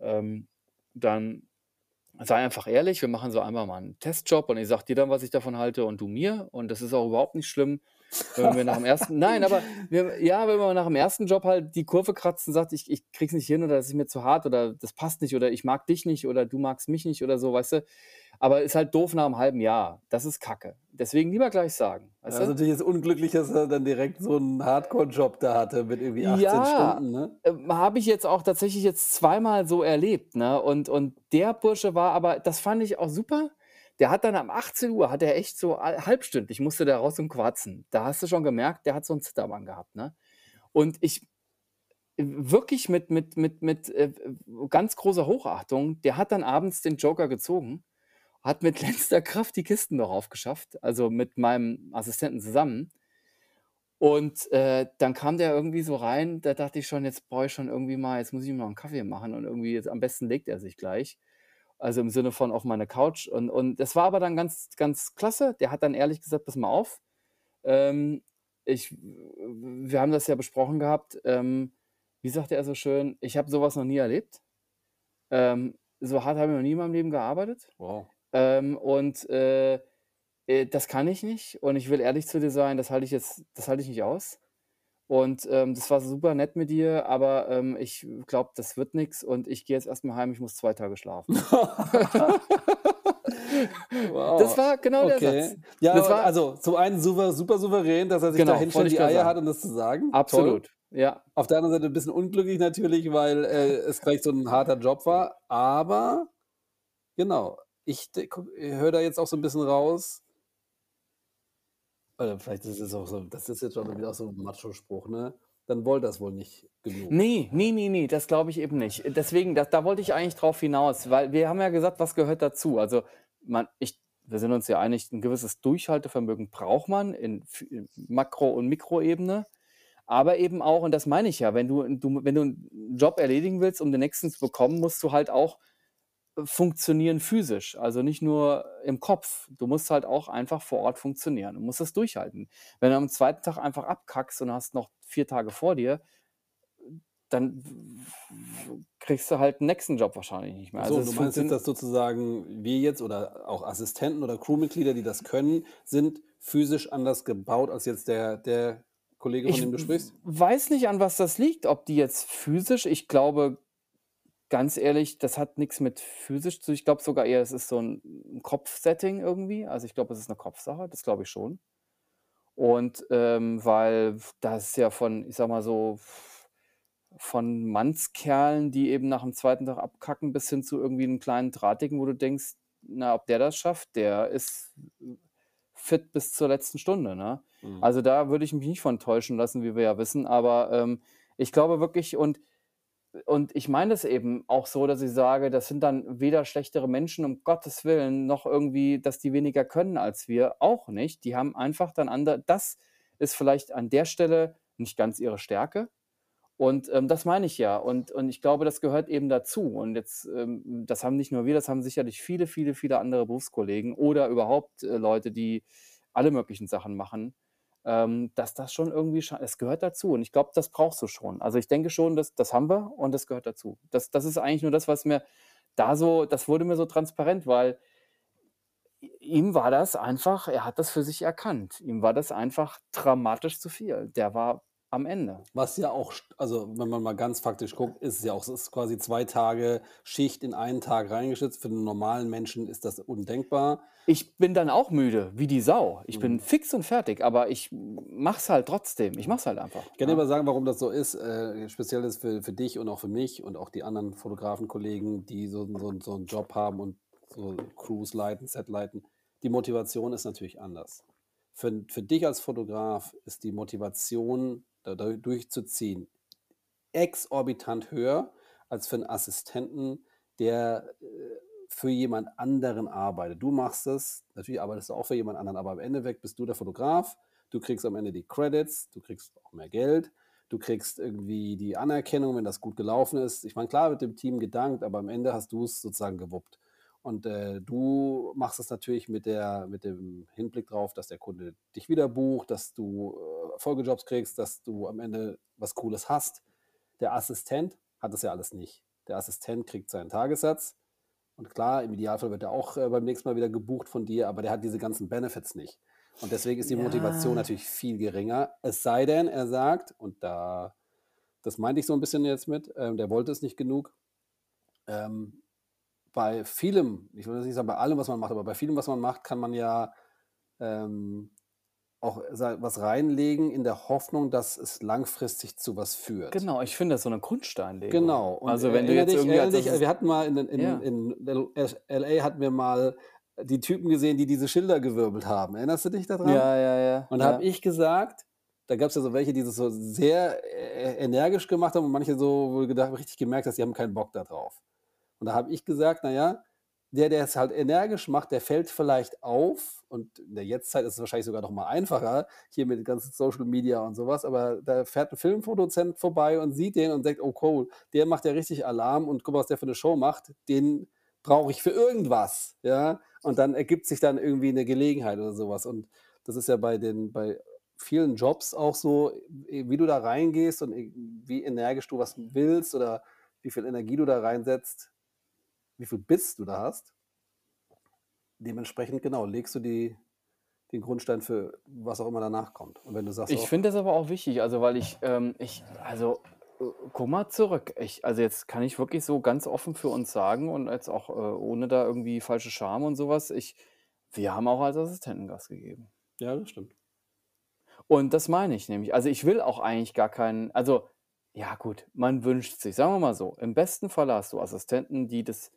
ähm, dann sei einfach ehrlich. Wir machen so einmal mal 'n Testjob und ich sage dir dann, was ich davon halte und du mir. Und das ist auch überhaupt nicht schlimm, wenn wir nach dem 1. nein, aber wir ja, wenn wir nach dem 1. Job halt die Kurve kratzen, sagt: „Ich ich kriege es nicht hin“ oder „Das ist mir zu hart“ oder „Das passt nicht“ oder „Ich mag dich nicht“ oder „Du magst mich nicht“ oder so, weißt du? Aber ist halt doof nach 'm halben Jahr. Das ist Kacke. Deswegen lieber gleich sagen, weißt ist du? natürlich jetzt unglücklich, dass er dann direkt so 'n Hardcore-Job da hatte mit irgendwie 18 Ja, Stunden, ne? ähm, habe ich jetzt auch tatsächlich jetzt zweimal so erlebt, ne? Und und der Bursche war aber das fand ich auch super. Der hat dann um 18:00 hat er echt so halbstündlich musste der raus zum Quarzen. Da hast du schon gemerkt, der hat so 'n Zittern gehabt, ne? Und ich wirklich mit mit mit mit, äh, ganz großer Hochachtung, der hat dann abends den Joker gezogen, hat mit letzter Kraft die Kisten noch aufgeschafft, also, mit meinem Assistenten zusammen. Und, äh, dann kam der irgendwie so rein, da dachte ich schon: „Jetzt brauche ich schon irgendwie mal jetzt muss ich ihm noch 'n Kaffee machen und irgendwie jetzt am besten legt er sich gleich.“ Also, im Sinne von auf meine Couch und und das war aber dann ganz ganz klasse. Der hat dann ehrlich gesagt: „Pass mal auf, Ähm, ich wir haben das ja besprochen gehabt, ähm, wie sagte er so schön: „Ich habe so was noch nie erlebt.“ Ähm, so hart habe ich noch nie in meinem Leben gearbeitet. Wow. Ähm, und, äh, äh, das kann ich nicht und ich will ehrlich zu dir sein, das halte ich jetzt das halte ich nicht aus. Und, ähm, das war super nett mit dir, aber, ähm, ich glaube, das wird nix und ich gehe jetzt erst mal heim, ich muss 2 Tage schlafen. Das Wow, war genau der okay. Satz. Ja, Das war also zum einen super super souverän, dass er sich da Genau, wollte hinstellt, die Eier sagen. hat, um das zu sagen. Toll. Absolut, ja. Auf der anderen Seite 'n bisschen unglücklich natürlich, weil, äh, es gleich so 'n harter Job war, aber genau, ich höre da jetzt auch so 'n bisschen raus oder vielleicht ist es auch so das ist jetzt schon wieder auch so 'n Machospruch, ne? Dann wollte er's wohl nicht genug. Ne, ne, ne, ne, das glaube ich eben nicht. Deswegen, da da wollte ich eigentlich drauf hinaus, weil wir haben ja gesagt, was gehört dazu? Also, man ich wir sind uns ja einig, 'n gewisses Durchhaltevermögen braucht man in in Makro und Mikroebene, aber eben auch und das meine ich ja, wenn du du wenn du 'n Job erledigen willst, um den nächsten zu bekommen, musst du halt auch, funktionieren physisch, also nicht nur im Kopf. Du musst halt auch einfach vor Ort funktionieren. Du musst das durchhalten. Wenn du am 2. Tag einfach abkackst und hast noch 4 Tage vor dir, dann kriegst du halt 'n nächsten Job wahrscheinlich nicht mehr. So, Also, es du meinst jetzt, dass sozusagen wir jetzt oder auch Assistenten oder Crewmitglieder, die das können, sind physisch anders gebaut als jetzt der der Kollege, von Ich dem du sprichst? weiß nicht, an was das liegt, ob die jetzt physisch ich glaube, ganz ehrlich, das hat nix mit physisch zu ich glaube sogar eher, es ist so 'n 'n Kopfsetting irgendwie. Also, ich glaube, es ist 'ne Kopfsache, das glaube ich schon. Und, ähm, weil das ja von, ich sage mal so, von Mannskerlen, die eben nach dem 2. Tag abkacken, bis hin zu irgendwie 'nem kleinen Drahtigen, wo du denkst: „Na, ob der das schafft, der ist fit bis zur letzten Stunde“, ne? Mhm. Also, da würde ich mich nicht von täuschen lassen, wie wir ja wissen, aber, ähm, ich glaube wirklich und und ich meine das eben auch so, dass ich sage, das sind dann weder schlechtere Menschen, um Gottes Willen, noch irgendwie, dass die weniger können als wir, auch nicht. Die haben einfach dann ander das ist vielleicht an der Stelle nicht ganz ihre Stärke und, ähm, das meine ich ja. Und und ich glaube, das gehört eben dazu. Und jetzt, ähm das haben nicht nur wir, das haben sicherlich viele, viele, viele andere Berufskollegen oder überhaupt, äh, Leute, die alle möglichen Sachen machen, ähm, dass das schon irgendwie es gehört dazu und ich glaube, das brauchst du schon. Also, ich denke schon, das das haben wir und das gehört dazu. Das das ist eigentlich nur das, was mir da so das wurde mir so transparent, weil ihm war das einfach er hat das für sich erkannt. Ihm war das einfach dramatisch zu viel. Der war am Ende. Was ja auch also, wenn man mal ganz faktisch guckt, ist es ja auch es ist quasi 2 Tage Schicht in einen Tag reingeschnitzt. Für 'n normalen Menschen ist das undenkbar. Ich bin dann auch müde wie die Sau. Ich bin Mhm. fix und fertig, aber ich mache es halt trotzdem. Ich mache es halt einfach, Ich kann dir ja. mal sagen, warum das so ist. Äh, speziell ist für für dich und auch für mich und auch die anderen Fotografenkollegen, die so so so 'n Job haben und so Crews leiten, Set leiten. Die Motivation ist natürlich anders. Für für dich als Fotograf ist die Motivation, da durchzuziehen, exorbitant höher als für 'n Assistenten, der, äh, für jemand anderen arbeitet. Du machst es natürlich arbeitest du auch für jemand anderen, aber im Endeffekt bist du der Fotograf. Du kriegst am Ende die Credits, du kriegst auch mehr Geld, du kriegst irgendwie die Anerkennung, wenn das gut gelaufen ist. Ich meine, klar wird dem Team gedankt, aber am Ende hast du's sozusagen gewuppt. Und, äh, du machst es natürlich mit der mit dem Hinblick drauf, dass der Kunde dich wieder bucht, dass du, äh, Folgejobs kriegst, dass du am Ende was Cooles hast. Der Assistent hat das ja alles nicht. Der Assistent kriegt seinen Tagessatz und klar, im Idealfall wird er auch, äh, beim nächsten Mal wieder gebucht von dir, aber der hat diese ganzen Benefits nicht. Und deswegen ist die Motivation Ja. natürlich viel geringer. Es sei denn, er sagt, und da das meinte ich so 'n bisschen jetzt mit, ähm, der wollte es nicht genug. Ähm, bei vielem, ich will jetzt nicht sagen, bei allem, was man macht, aber bei vielem, was man macht, kann man ja, ähm, auch was reinlegen in der Hoffnung, dass es langfristig zu was führt. Genau, ich finde das so 'ne Grundsteinlegung. Genau. Und Also, wenn du jetzt dich irgendwie dich, wir hatten mal in in Ja. in LA hatten wir mal die Typen gesehen, die diese Schilder gewirbelt haben. Erinnerst du dich da dran? Ja, ja, ja, Und da habe ja. ich gesagt da gab's ja so welche, die das so sehr e energisch gemacht haben und manche so, wo du gedacht richtig gemerkt hast, die haben keinen Bock da drauf. Und da habe ich gesagt: „Na ja, der, der es halt energisch macht, der fällt vielleicht auf“ und in der Jetztzeit ist es wahrscheinlich sogar noch mal einfacher, hier mit den ganzen Social Media und so was, aber da fährt 'n Filmproduzent vorbei und sieht den und denkt: „Oh cool, der macht ja richtig Alarm und guck mal, was der für 'ne Show macht. Den brauche ich für irgendwas“, ja? Und dann ergibt sich dann irgendwie 'ne Gelegenheit oder so was. Und das ist ja bei den bei vielen Jobs auch so, äh, wie du da reingehst und äh, wie energisch du was willst oder wie viel Energie du da reinsetzt, wie viel Biss du da hast. Dementsprechend, genau, legst du die, den Grundstein für was auch immer danach kommt. Und wenn du sagst, Ich auch, finde das aber auch wichtig, also weil ich, ähm, ich, also äh, guck mal zurück. Ich, also jetzt kann ich wirklich so ganz offen für uns sagen und jetzt auch äh, ohne da irgendwie falsche Scham und sowas. Ich, wir haben auch als Assistenten Gas gegeben. ja, das stimmt. Und das meine ich nämlich. Also ich will auch eigentlich gar keinen, also ja gut, man wünscht sich, sagen wir mal so, im besten Fall hast du Assistenten, die das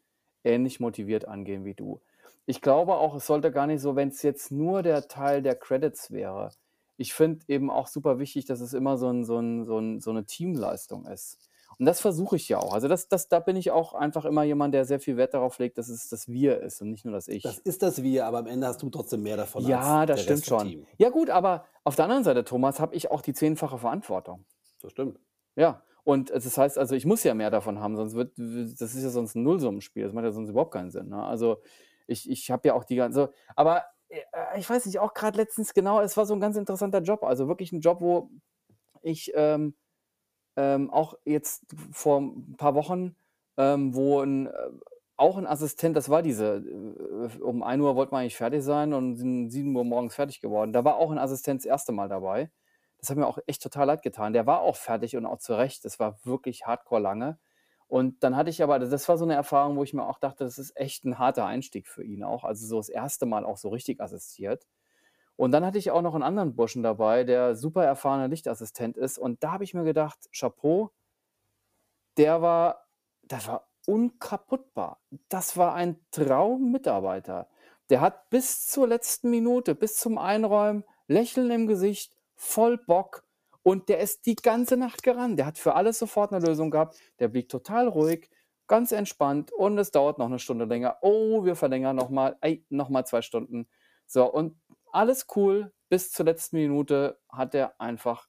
ähnlich motiviert angehen wie du. Ich glaube auch, es sollte gar nicht so, wenn es jetzt nur der Teil der Credits wäre. Ich finde eben auch super wichtig, dass es immer so, ein, so, ein, so, ein, so eine Teamleistung ist. Und das versuche ich ja auch. Also das, das, da bin ich auch einfach immer jemand, der sehr viel Wert darauf legt, dass es das Wir ist und nicht nur das Ich. Das ist das Wir, aber am Ende hast du trotzdem mehr davon ja, als das stimmt schon. Ja gut, aber auf der anderen Seite, Thomas, habe ich auch die zehnfache Verantwortung. Das stimmt. Ja, und äh, das heißt, also ich muss ja mehr davon haben, sonst wird, das ist ja sonst ein Nullsummenspiel, das macht ja sonst überhaupt keinen Sinn. Ne? Also ich, ich habe ja auch die ganze, aber äh, ich weiß nicht, auch gerade letztens genau, es war so ein ganz interessanter Job, also wirklich ein Job, wo ich ähm, ähm, auch jetzt vor ein paar Wochen, ähm, wo ein, äh, auch ein Assistent, das war diese, um 1 Uhr wollten wir eigentlich fertig sein und sind 7 Uhr morgens fertig geworden. Da war auch ein Assistent das erste Mal dabei. Das hat mir auch echt total leid getan. Der war auch fertig und auch zurecht. Das war wirklich hardcore lange. Und dann hatte ich aber, das war so eine Erfahrung, wo ich mir auch dachte, das ist echt ein harter Einstieg für ihn auch. Also so das erste Mal auch so richtig assistiert. Und dann hatte ich auch noch einen anderen Burschen dabei, der super erfahrener Lichtassistent ist. Und da habe ich mir gedacht, Chapeau, der war, das war unkaputtbar. Das war ein Traummitarbeiter. Der hat bis zur letzten Minute, bis zum Einräumen, Lächeln im Gesicht, voll Bock. Und der ist die ganze Nacht gerannt. Der hat für alles sofort eine Lösung gehabt. Der blieb total ruhig, ganz entspannt und es dauert noch eine Stunde länger. Oh, wir verlängern nochmal, ey, nochmal zwei Stunden. So, und alles cool. Bis zur letzten Minute hat er einfach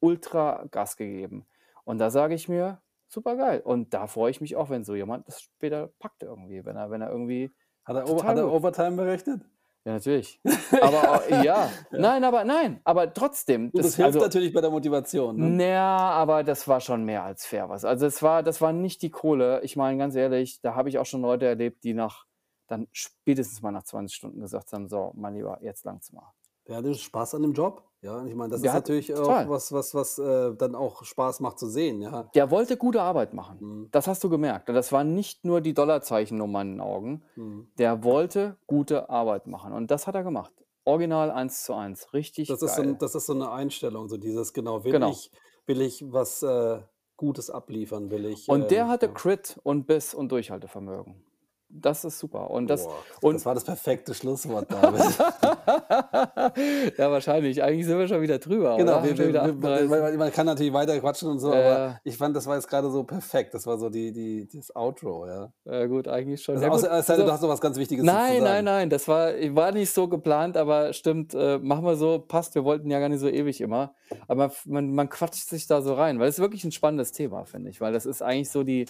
ultra Gas gegeben. Und da sage ich mir, super geil. Und da freue ich mich auch, wenn so jemand das später packt irgendwie, wenn er, wenn er irgendwie. Hat er, hat er. Overtime berechnet? Ja, natürlich. Aber auch, ja. Nein, aber nein, aber trotzdem. Das, das hilft also, natürlich bei der Motivation. Ne? naja, aber das war schon mehr als fair was. Also es war, das war nicht die Kohle. Ich meine, ganz ehrlich, da habe ich auch schon Leute erlebt, die nach dann spätestens mal nach 20 Stunden gesagt haben: So, mein Lieber, jetzt langt's mal. Der hatte Spaß an dem Job. Ja, und ich meine, das Der ist hat- natürlich total. auch was, was, was äh, dann auch Spaß macht zu sehen. Ja. Der wollte gute Arbeit machen. Mhm. Das hast du gemerkt. Das waren nicht nur die Dollarzeichen um meinen Augen. Mhm. Der wollte gute Arbeit machen. Und das hat er gemacht. Original 1 zu 1. Richtig Das, ist so, geil. ein- das ist so eine Einstellung, so dieses, genau, will, Genau. Ich, will ich was äh, Gutes abliefern, will ich. Und der ähm, hatte ja. Crit und Biss und Durchhaltevermögen. Das ist super. Und das, Boah, und- das war das perfekte Schlusswort, David. ja, wahrscheinlich. Eigentlich sind wir schon wieder drüber. genau, wir, wir, wir, 38. man, man kann natürlich weiter quatschen und so, Äh. aber ich fand, das war jetzt gerade so perfekt. Das war so die, die, das Outro, ja. ja, gut, eigentlich schon. Also, ja, gut, außer, denn, so- du hast noch was ganz Wichtiges zu Nein, sagen. nein, nein, das war, war nicht so geplant, aber stimmt, äh, machen wir so, passt, wir wollten ja gar nicht so ewig immer. Aber man, man quatscht sich da so rein, weil es ist wirklich ein spannendes Thema, finde ich, weil das ist eigentlich so die,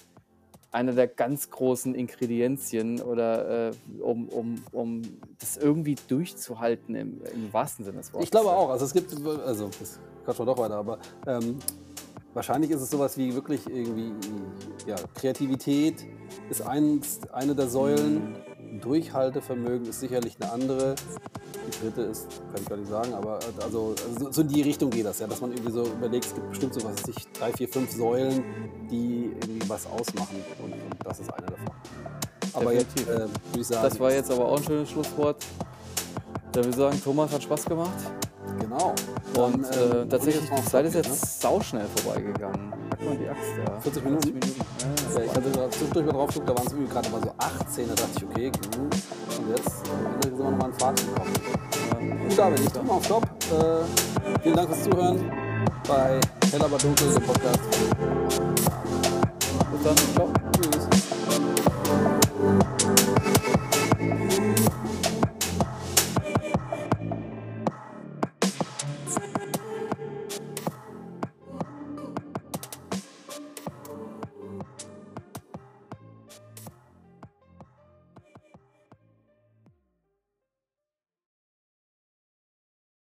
eine der ganz großen Ingredienzien oder äh, um, um, um das irgendwie durchzuhalten im, im wahrsten Sinne des Wortes. Ich glaube auch. Also es gibt, also das quatschen wir doch weiter, aber ähm, wahrscheinlich ist es sowas wie wirklich irgendwie, ja, Kreativität ist eins, eine der Säulen, Durchhaltevermögen ist sicherlich eine andere. Die dritte ist, kann ich gar nicht sagen, aber äh, also, also so in die Richtung geht das, ja, dass man irgendwie so überlegt, es gibt bestimmt so was weiß ich, drei, vier, fünf Säulen, die irgendwie was ausmachen und, und das ist eine davon. Aber jetzt äh, würde ich sagen, Das war jetzt aber auch ein schönes Schlusswort. Da wir sagen, Thomas hat Spaß gemacht. genau. Und Dann, äh, ähm, tatsächlich, ich die Zeit ist jetzt sauschnell vorbeigegangen. Pack mal die Axt, ja. 40 Minuten? 40 Minuten. Ja, Ja, ich hatte gerade zwischendurch mal drauf geguckt, da waren es irgendwie gerade mal so 18, da dachte ich, okay, gut. Und jetzt sind wir nochmal in Fahrt gekommen. Gut, David, ich drücke mal auf Stopp. Äh, vielen Dank fürs Zuhören bei Hell aber dunkel, dem Podcast. Bis dann, ciao.